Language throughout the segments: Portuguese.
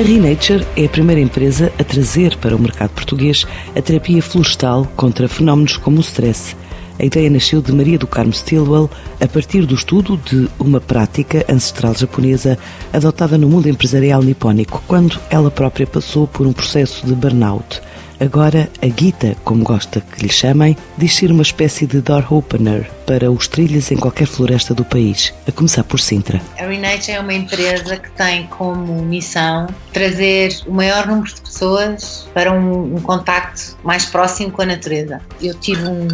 A Renature é a primeira empresa a trazer para o mercado português a terapia florestal contra fenómenos como o stress. A ideia nasceu de Maria do Carmo Stilwell a partir do estudo de uma prática ancestral japonesa adotada no mundo empresarial nipónico, quando ela própria passou por um processo de burnout. Agora, a Gita, como gosta que lhe chamem, diz ser uma espécie de door opener para os trilhos em qualquer floresta do país, a começar por Sintra. A Renate é uma empresa que tem como missão trazer o maior número de pessoas para um, um contacto mais próximo com a natureza. Eu tive um,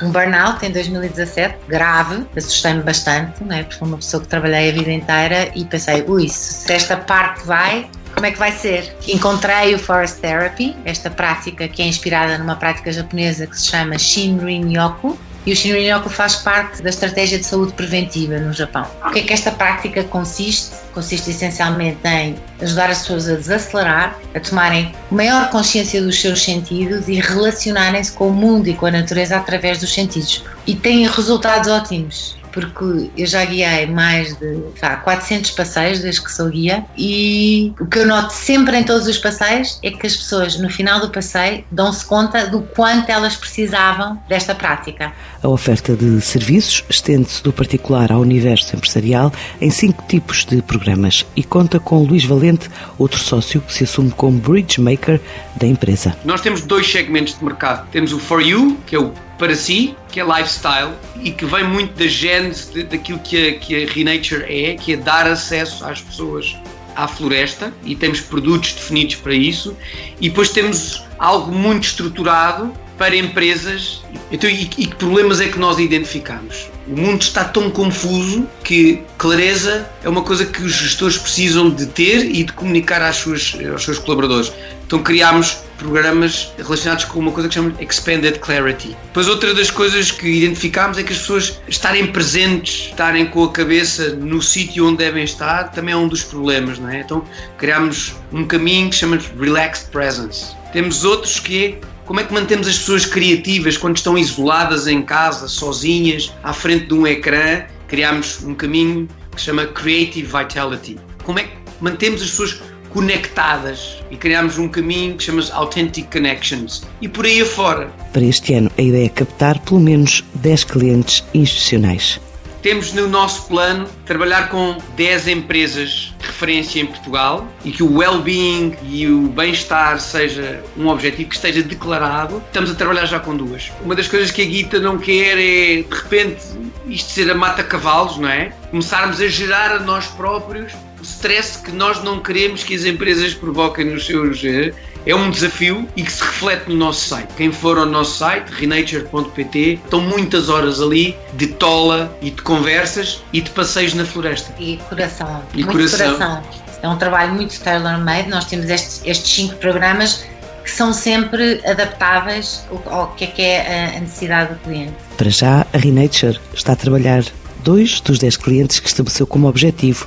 um burnout em 2017, grave, assustei-me bastante, né, porque fui uma pessoa que trabalhei a vida inteira e pensei, ui, se esta parte vai, como é que vai ser? Encontrei o Forest Therapy, esta prática que é inspirada numa prática japonesa que se chama Shinrin-yoku, e o Shinrin-yoku faz parte da estratégia de saúde preventiva no Japão. O que é que esta prática consiste? Consiste essencialmente em ajudar as pessoas a desacelerar, a tomarem maior consciência dos seus sentidos e relacionarem-se com o mundo e com a natureza através dos sentidos. E tem resultados ótimos porque eu já guiei mais de tá, 400 passeios desde que sou guia e o que eu noto sempre em todos os passeios é que as pessoas no final do passeio dão-se conta do quanto elas precisavam desta prática. A oferta de serviços estende-se do particular ao universo empresarial em cinco tipos de programas e conta com Luís Valente, outro sócio que se assume como bridge maker da empresa. Nós temos dois segmentos de mercado. Temos o For You, que é o para si, que é lifestyle e que vem muito da gênese daquilo que a, que a Renature é, que é dar acesso às pessoas à floresta e temos produtos definidos para isso. E depois temos algo muito estruturado para empresas então, e, e que problemas é que nós identificamos? O mundo está tão confuso que clareza é uma coisa que os gestores precisam de ter e de comunicar às suas, aos seus colaboradores. Então criámos programas relacionados com uma coisa que chamamos Expanded Clarity. Depois outra das coisas que identificámos é que as pessoas estarem presentes, estarem com a cabeça no sítio onde devem estar, também é um dos problemas, não é? Então criámos um caminho que chamamos Relaxed Presence. Temos outros que é como é que mantemos as pessoas criativas quando estão isoladas em casa, sozinhas, à frente de um ecrã? Criámos um caminho que se chama Creative Vitality. Como é que mantemos as pessoas conectadas e criámos um caminho que chama-se Authentic Connections e por aí afora. Para este ano, a ideia é captar pelo menos 10 clientes institucionais. Temos no nosso plano trabalhar com 10 empresas referência em Portugal e que o well-being e o bem-estar seja um objetivo que esteja declarado. Estamos a trabalhar já com duas. Uma das coisas que a Guita não quer é, de repente, isto ser a mata-cavalos, não é? Começarmos a gerar a nós próprios stress que nós não queremos que as empresas provoquem nos seus. Eh, é um desafio e que se reflete no nosso site. Quem for ao nosso site, renature.pt, estão muitas horas ali de tola e de conversas e de passeios na floresta. E coração. E muito coração. coração. É um trabalho muito tailor-made. Nós temos estes, estes cinco programas que são sempre adaptáveis ao que é, que é a necessidade do cliente. Para já, a Renature está a trabalhar dois dos dez clientes que estabeleceu como objetivo